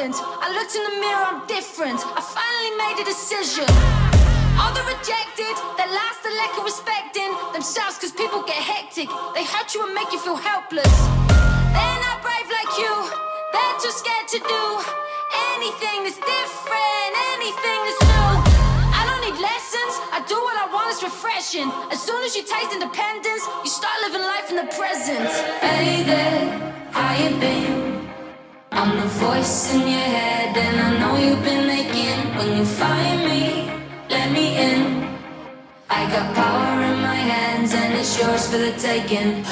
I looked in the mirror, I'm different. I finally made a decision. All the rejected, that lost the lack of respecting themselves, cause people get hectic. They hurt you and make you feel helpless. They're not brave like you, they're too scared to do anything that's different, anything that's new. I don't need lessons, I do what I want, it's refreshing. As soon as you taste independence, you start living life in the present. Hey there, how you been? I'm the voice in your head, and I know you've been making. When you find me, let me in. I got power in my hands, and it's yours for the taking.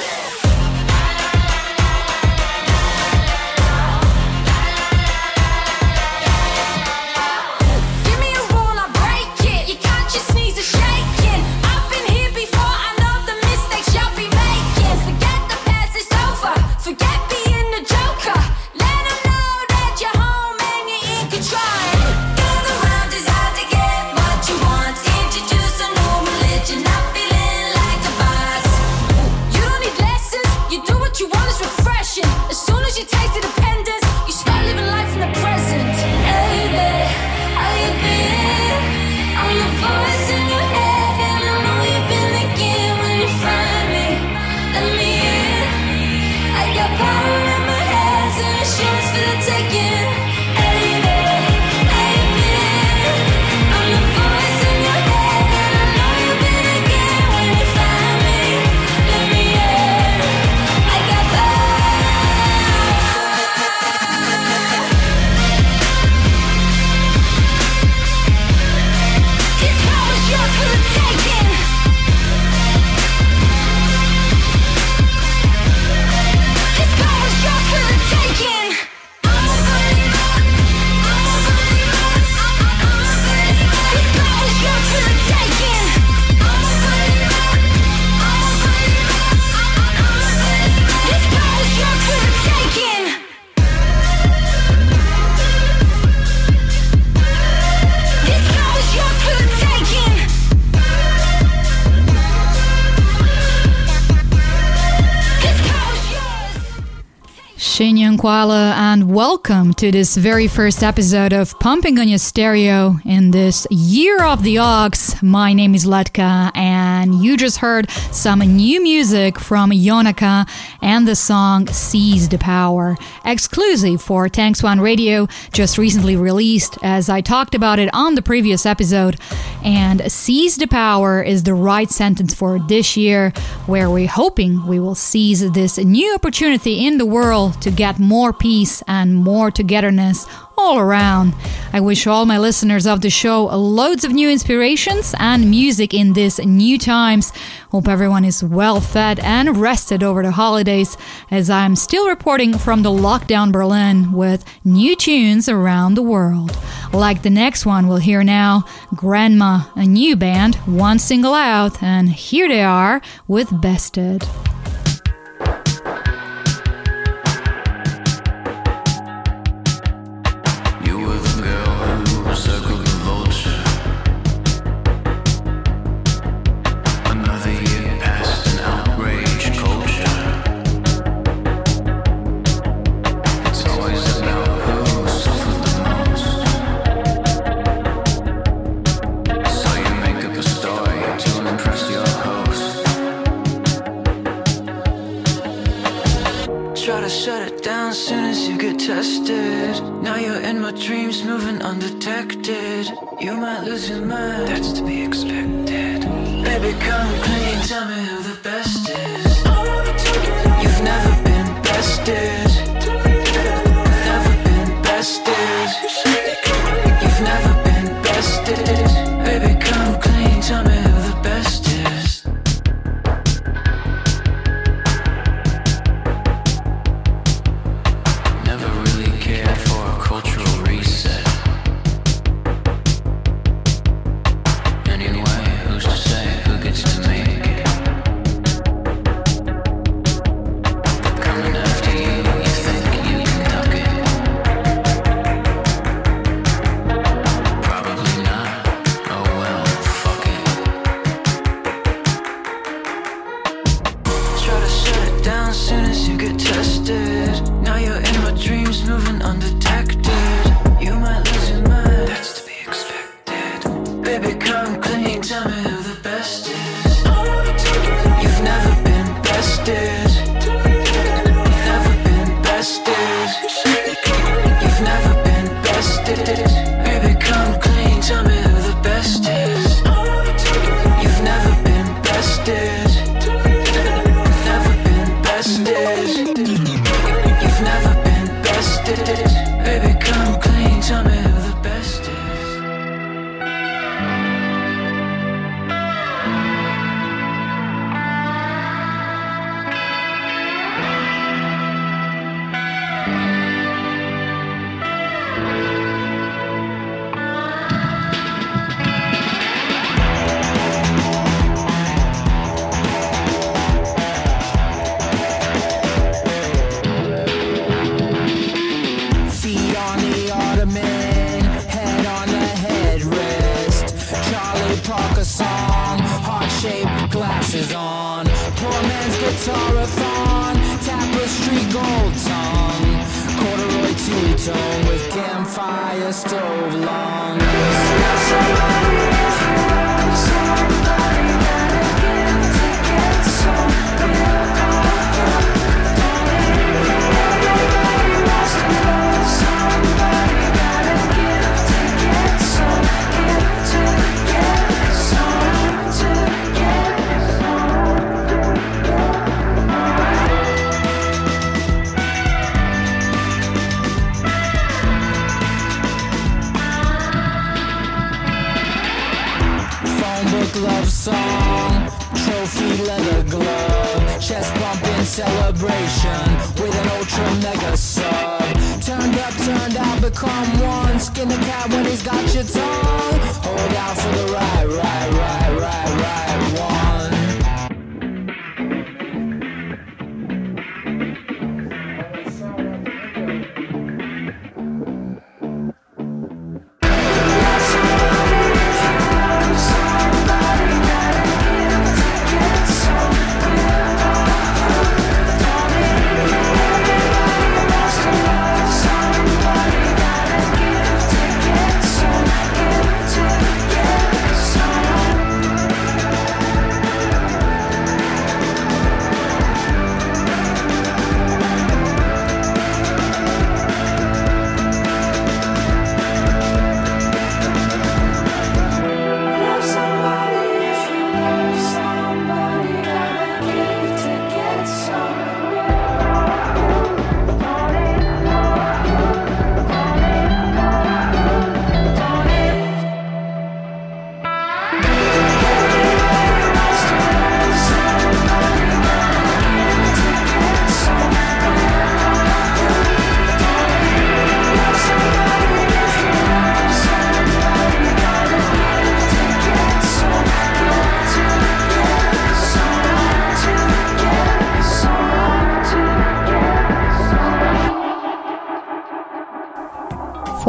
To this very first episode of Pumping on Your Stereo in this Year of the Ox. My name is Vlatka, and you just heard some new music from Yonaka and the song Seize the Power, exclusive for Tanks One Radio, just recently released, as I talked about it on the previous episode. And Seize the Power is the right sentence for this year, where we're hoping we will seize this new opportunity in the world to get more peace and more togetherness all around. I wish all my listeners of the show loads of new inspirations and music in these new times. Hope everyone is well fed and rested over the holidays as I'm still reporting from the lockdown Berlin with new tunes around the world. Like the next one we'll hear now, Grandma, a new band, one single out, and here they are with Bested.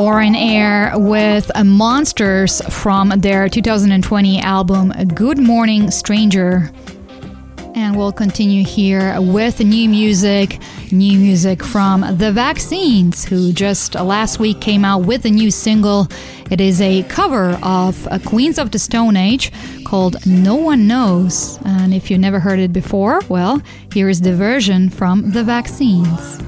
Foreign Air with Monsters from their 2020 album Good Morning Stranger. And we'll continue here with new music, new music from The Vaccines, who just last week came out with a new single. It is a cover of Queens of the Stone Age called No One Knows. And if you've never heard it before, well, here is the version from The Vaccines.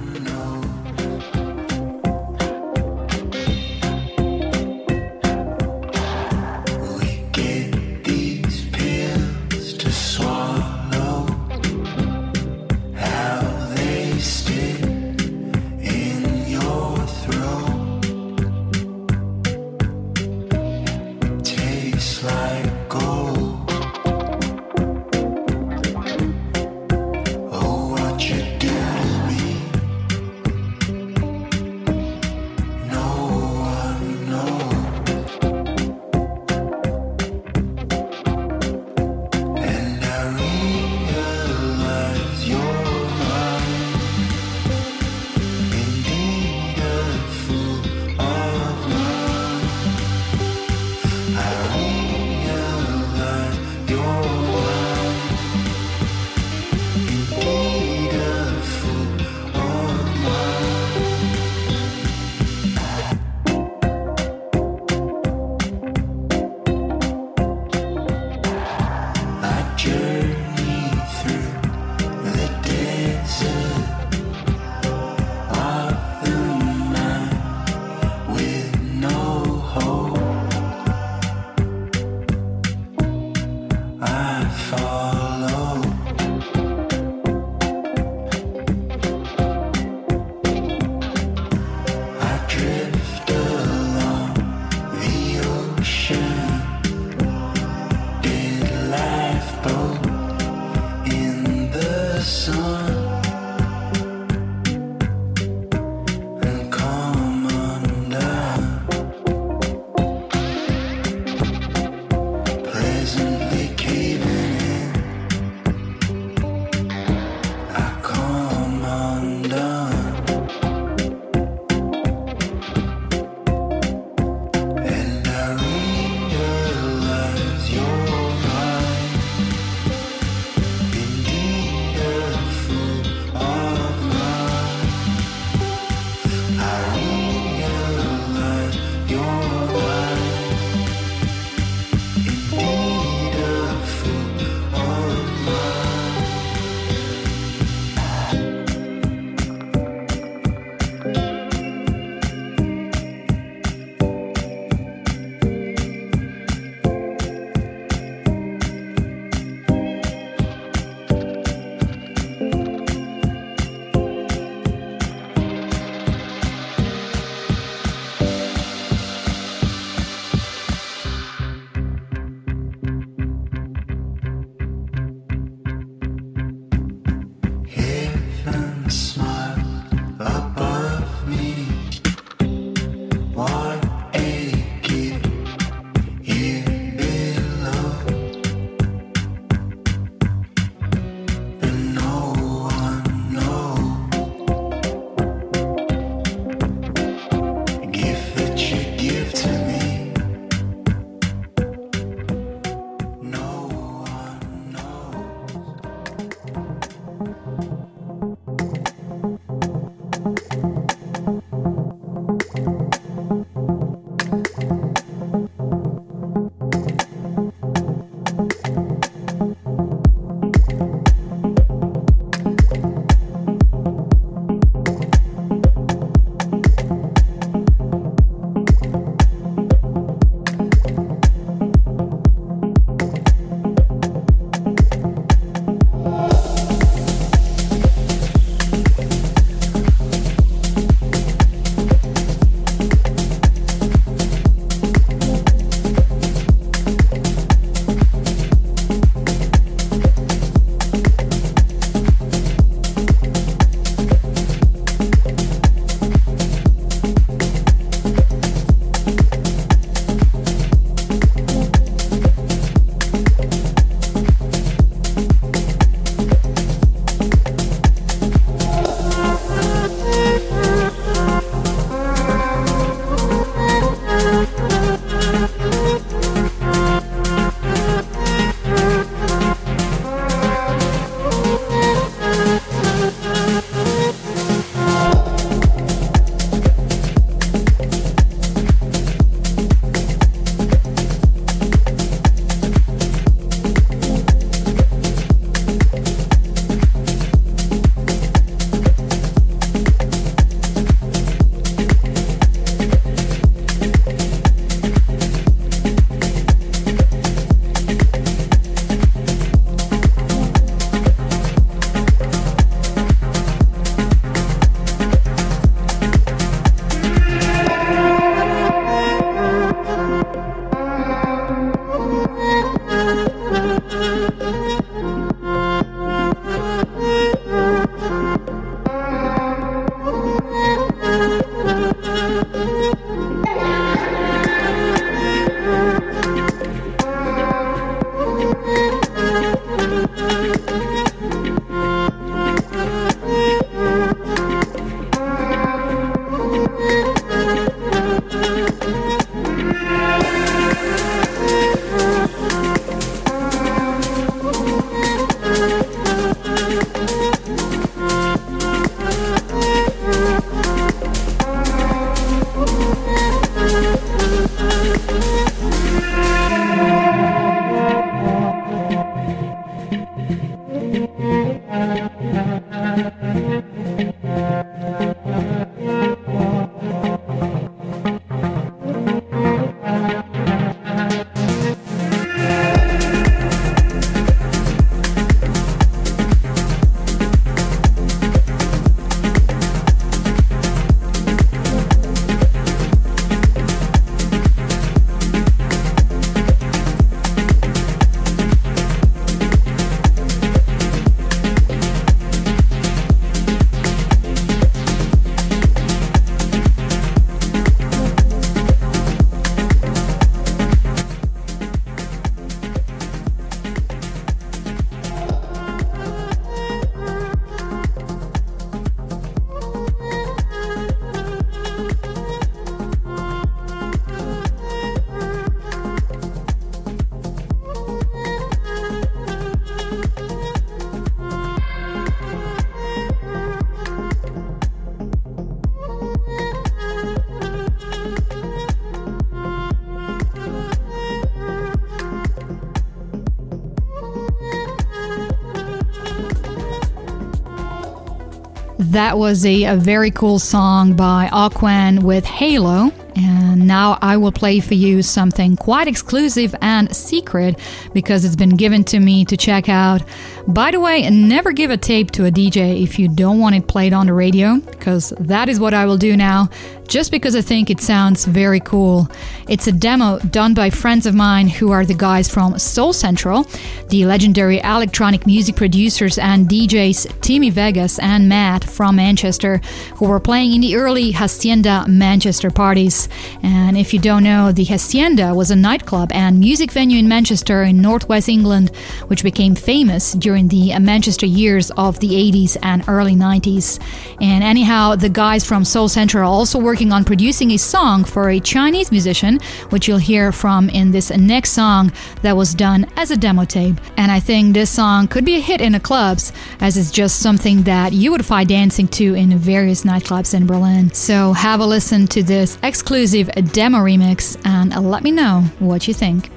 That was a, a very cool song by Aquan with Halo. And now I will play for you something quite exclusive and secret because it's been given to me to check out. By the way, never give a tape to a DJ if you don't want it played on the radio, because that is what I will do now, just because I think it sounds very cool. It's a demo done by friends of mine who are the guys from Soul Central, the legendary electronic music producers and DJs Timmy Vegas and Matt from Manchester, who were playing in the early Hacienda Manchester parties. And if you don't know, the Hacienda was a nightclub and music venue in Manchester in northwest England, which became famous during the Madchester years of the 80s and early 90s. And anyhow, the guys from Soul Central are also working on producing a song for a Chinese musician, which you'll hear from in this next song that was done as a demo tape. And I think this song could be a hit in the clubs, as it's just something that you would find dancing to in various nightclubs in Berlin. So have a listen to this exclusive demo remix and let me know what you think.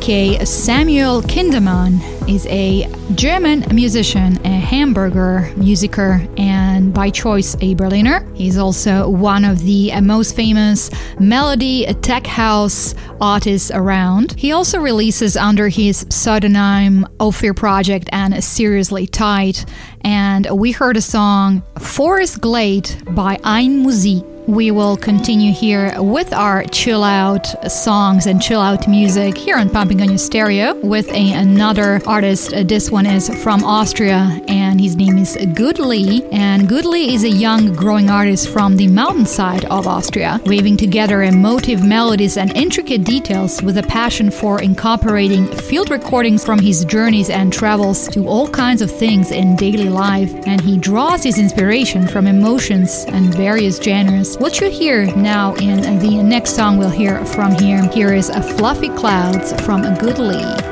Aka Samuel Kindermann, is a German musician, a Hamburger musiker, and by choice a Berliner. He's also one of the most famous melody tech house artists around. He also releases under his pseudonym Ophir Project and Seriously Tight. And we heard a song Forest Glade by Einmusik we will continue here with our chill out songs and chill out music here on Pumping on Your Stereo with a, another artist. Uh, this one is from Austria and his name is Goodly. And Goodly is a young growing artist from the mountainside of Austria, weaving together emotive melodies and intricate details with a passion for incorporating field recordings from his journeys and travels to all kinds of things in daily life. And he draws his inspiration from emotions and various genres what you hear now in the next song we'll hear from here. Here is a Fluffy Clouds from Goodly.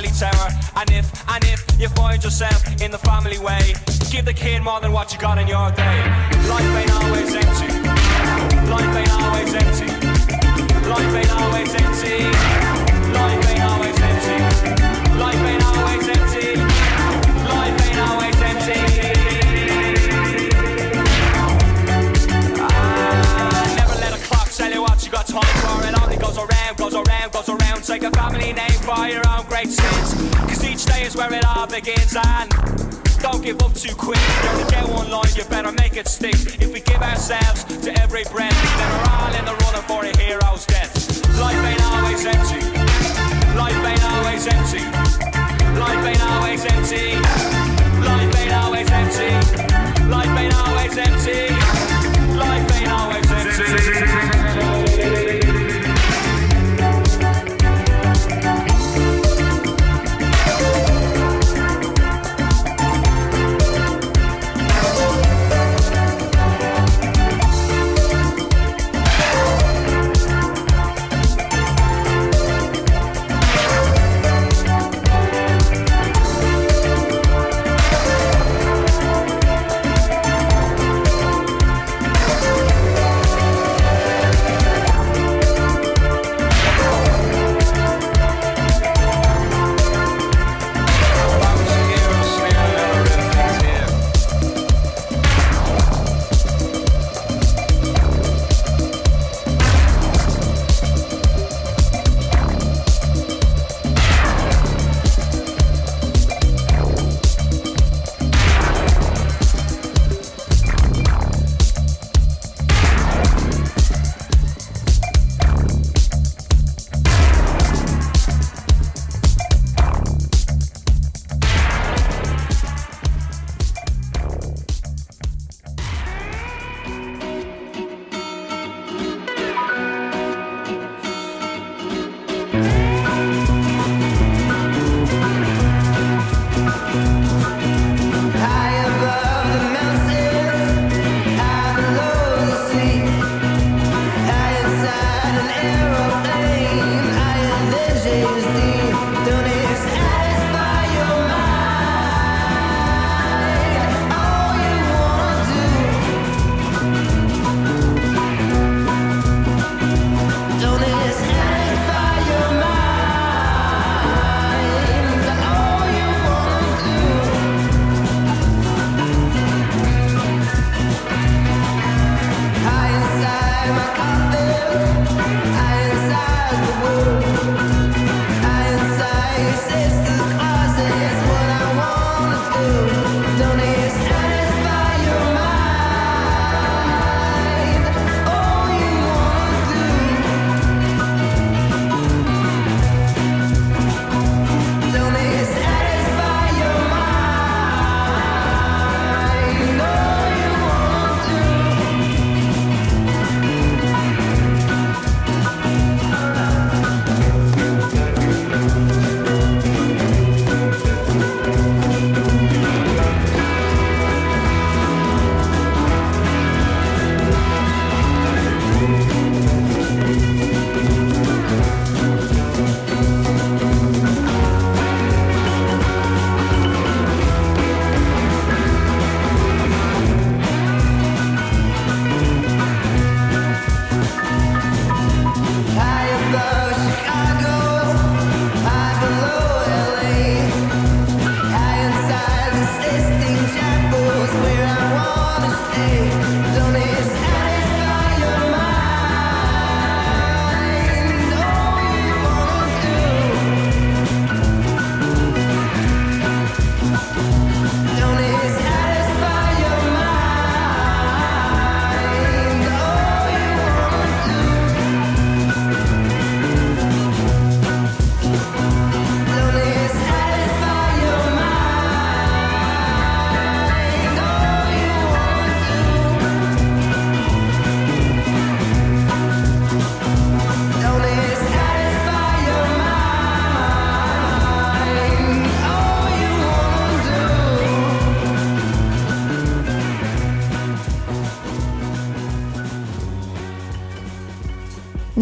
Lonely tower. And if, and if you find yourself in the family way, give the kid more than what you got in your day. Life ain't always empty. Life ain't always empty. Life ain't always empty. Life ain't always empty. Life ain't always empty. Around, goes around, goes around. Take a family name for your own great sins. Cause each day is where it all begins and don't give up too quick. You only get one line, you better make it stick. If we give ourselves to every breath, then we're all in the running for a hero's death. Life ain't always empty. Life ain't always empty. Life ain't always empty. Life ain't always empty. Life ain't always empty. Life ain't always empty.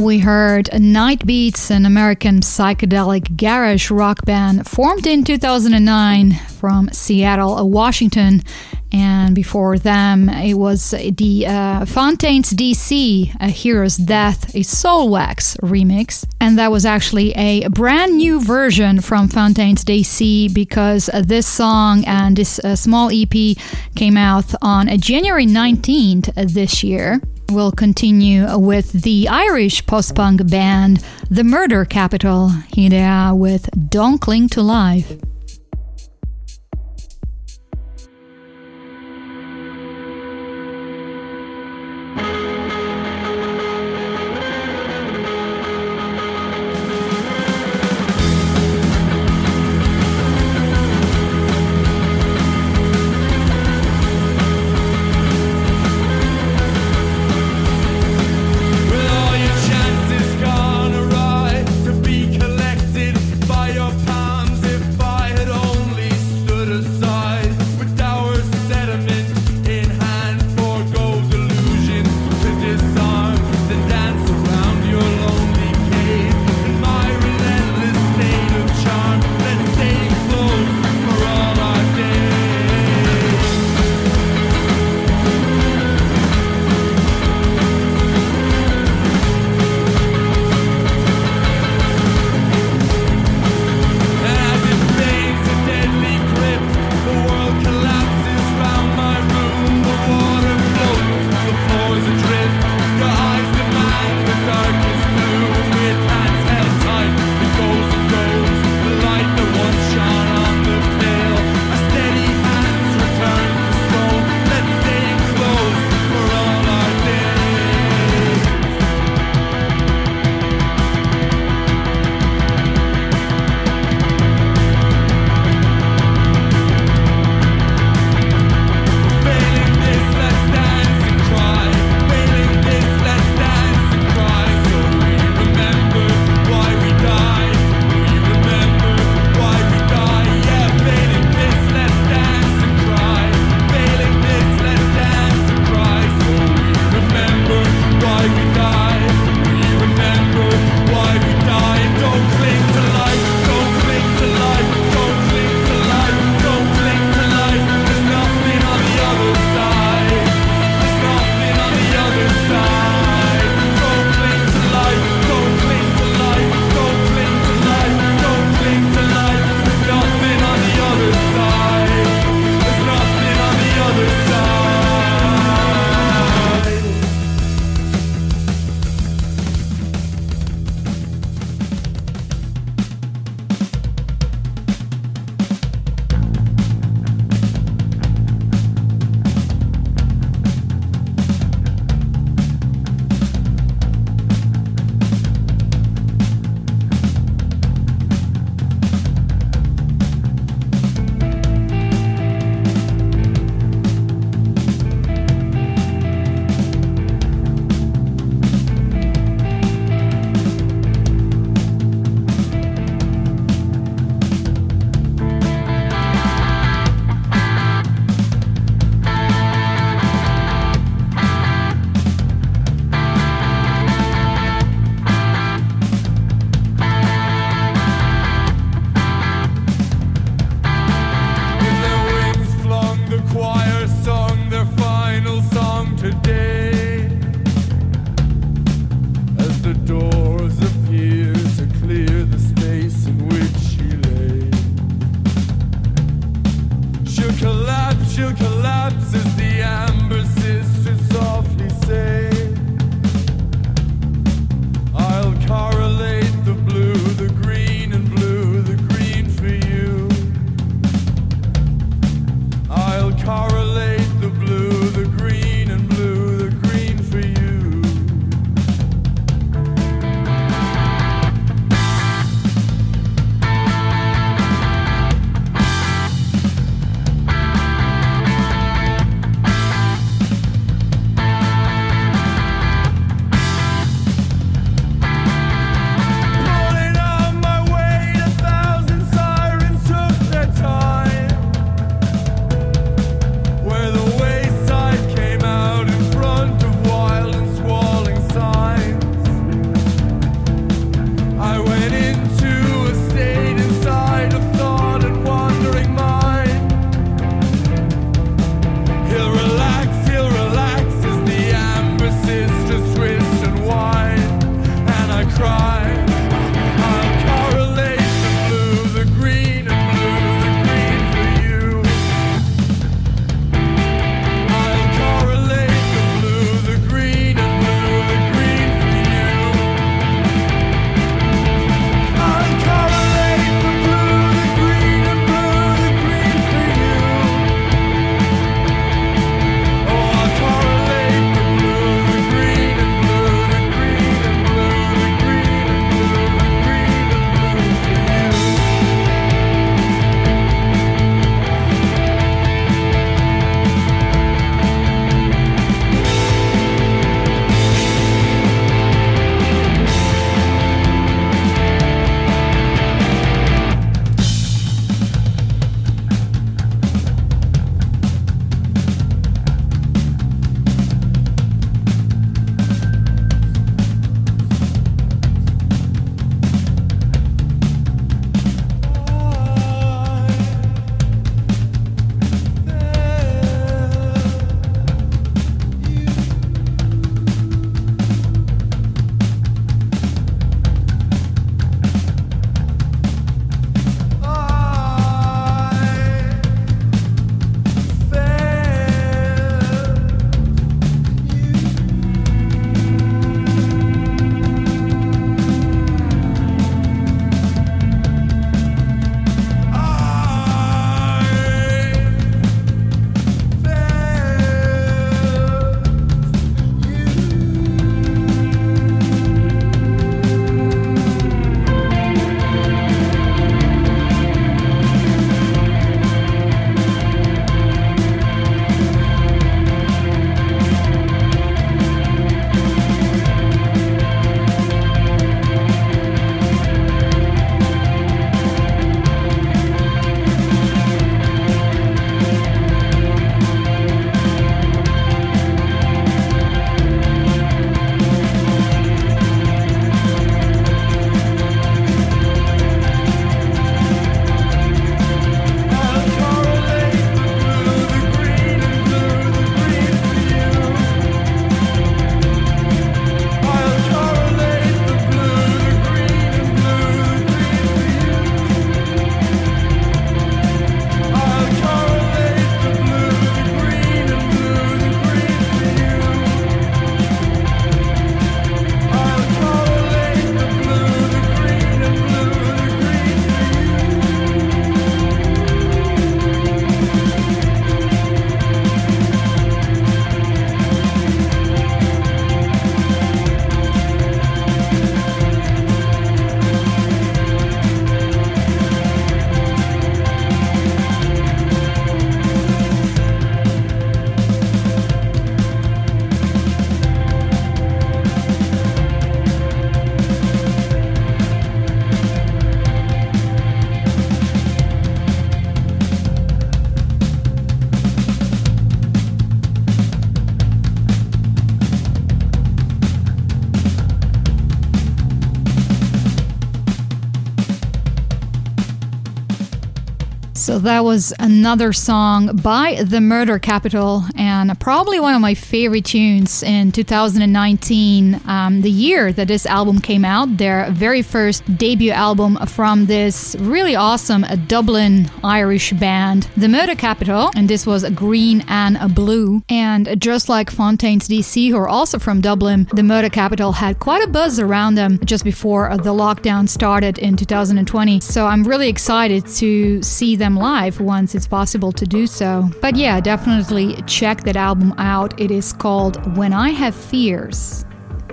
we heard Night Beats, an American psychedelic garage rock band formed in 2009 from Seattle, Washington. And before them, it was the uh, Fontaines DC, A Hero's Death, a Soulwax remix. And that was actually a brand new version from Fontaines DC because this song and this uh, small EP came out on January 19th this year. We'll continue with the Irish post punk band The Murder Capital. Here they are with Don't Cling to Life. That was another song by The Murder Capital, and probably one of my favorite tunes in 2019, um, the year that this album came out, their very first debut album from this really awesome uh, Dublin Irish band, The Murder Capital, and this was a green and a blue. And just like Fontaines DC, who are also from Dublin, The Murder Capital had quite a buzz around them just before the lockdown started in 2020. So I'm really excited to see them live once it's possible to do so. But yeah, definitely check that album out. It is called When I Have Fears.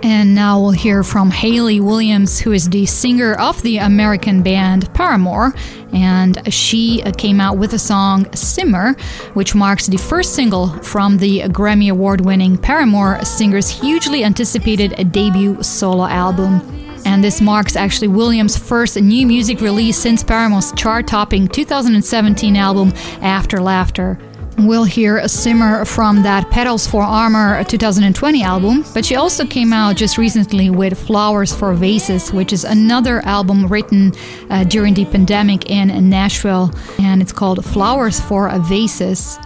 And now we'll hear from Hayley Williams, who is the singer of the American band Paramore. And she uh, came out with a song Simmer, which marks the first single from the Grammy Award winning Paramore singer's hugely anticipated debut solo album. And this marks actually Williams' first new music release since Paramore's chart topping 2017 album After Laughter. We'll hear a simmer from that Petals for Armor 2020 album, but she also came out just recently with Flowers for Vases, which is another album written uh, during the pandemic in Nashville, and it's called Flowers for a Vases.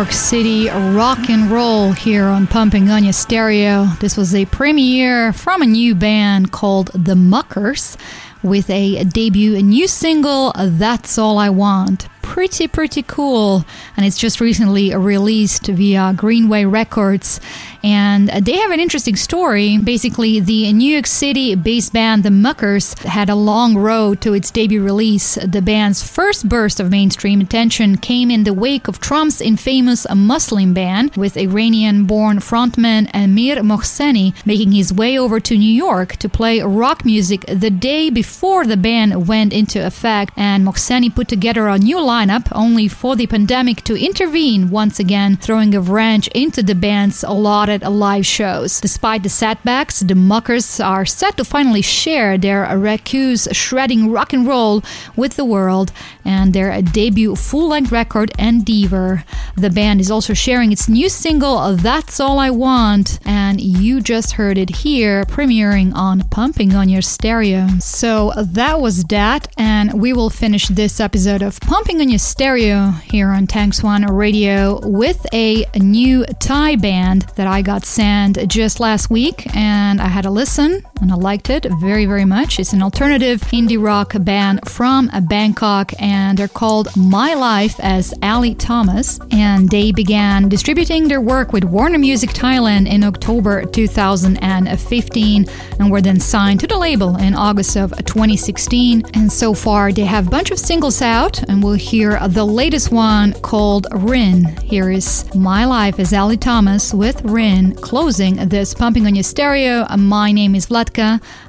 York City rock and roll here on Pumping On Your Stereo. This was a premiere from a new band called The Muckers with a debut a new single That's All I Want. Pretty, pretty cool. And it's just recently released via Greenway Records. And they have an interesting story. Basically, the New York City based band The Muckers had a long road to its debut release. The band's first burst of mainstream attention came in the wake of Trump's infamous Muslim ban, with Iranian born frontman Amir Mohseni making his way over to New York to play rock music the day before the ban went into effect. And Mohseni put together a new lineup only for the pandemic to intervene once again, throwing a wrench into the band's allotted uh, live shows. Despite the setbacks, the Muckers are set to finally share their recluse shredding rock and roll with the world and their debut full length record, Endeavor. The band is also sharing its new single, That's All I Want, and you just heard it here, premiering on Pumping on Your Stereo. So that was that, and we will finish this episode of Pumping on Your Stereo here on Tanks One Radio with a new Thai band that I I got sent just last week and I had a listen and I liked it very, very much. It's an alternative indie rock band from Bangkok and they're called My Life as Ali Thomas. And they began distributing their work with Warner Music Thailand in October 2015 and were then signed to the label in August of 2016. And so far, they have a bunch of singles out, and we'll hear the latest one called Rin. Here is My Life as Ali Thomas with Rin closing this Pumping on Your Stereo. My name is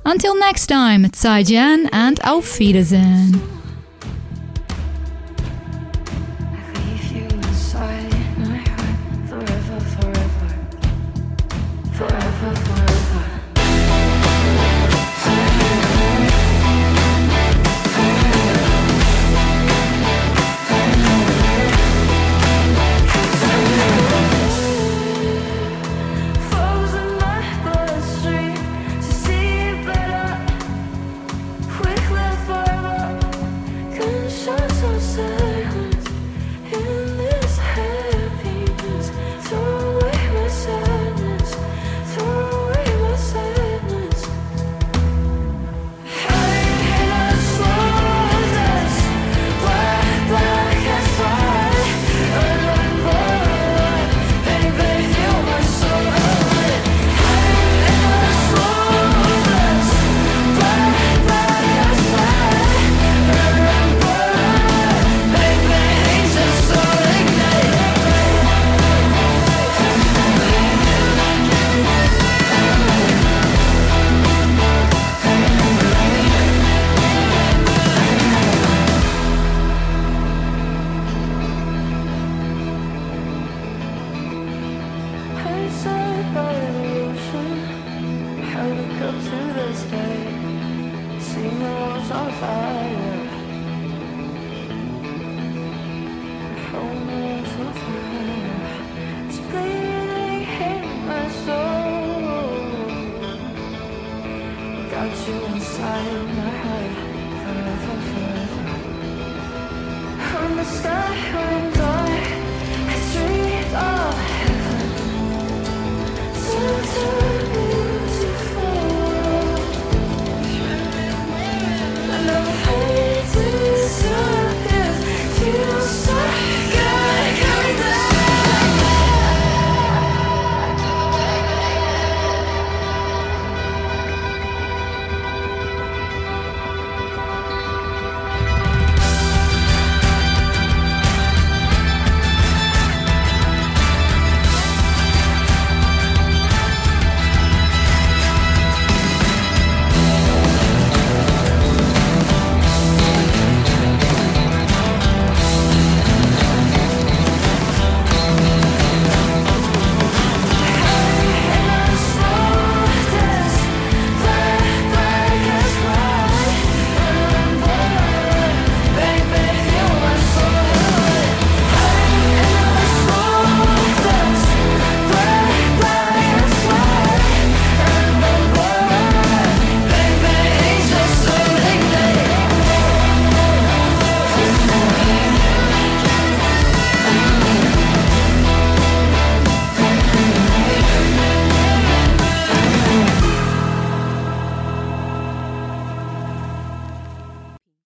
Until next time, Zaijian and Auf Wiedersehen.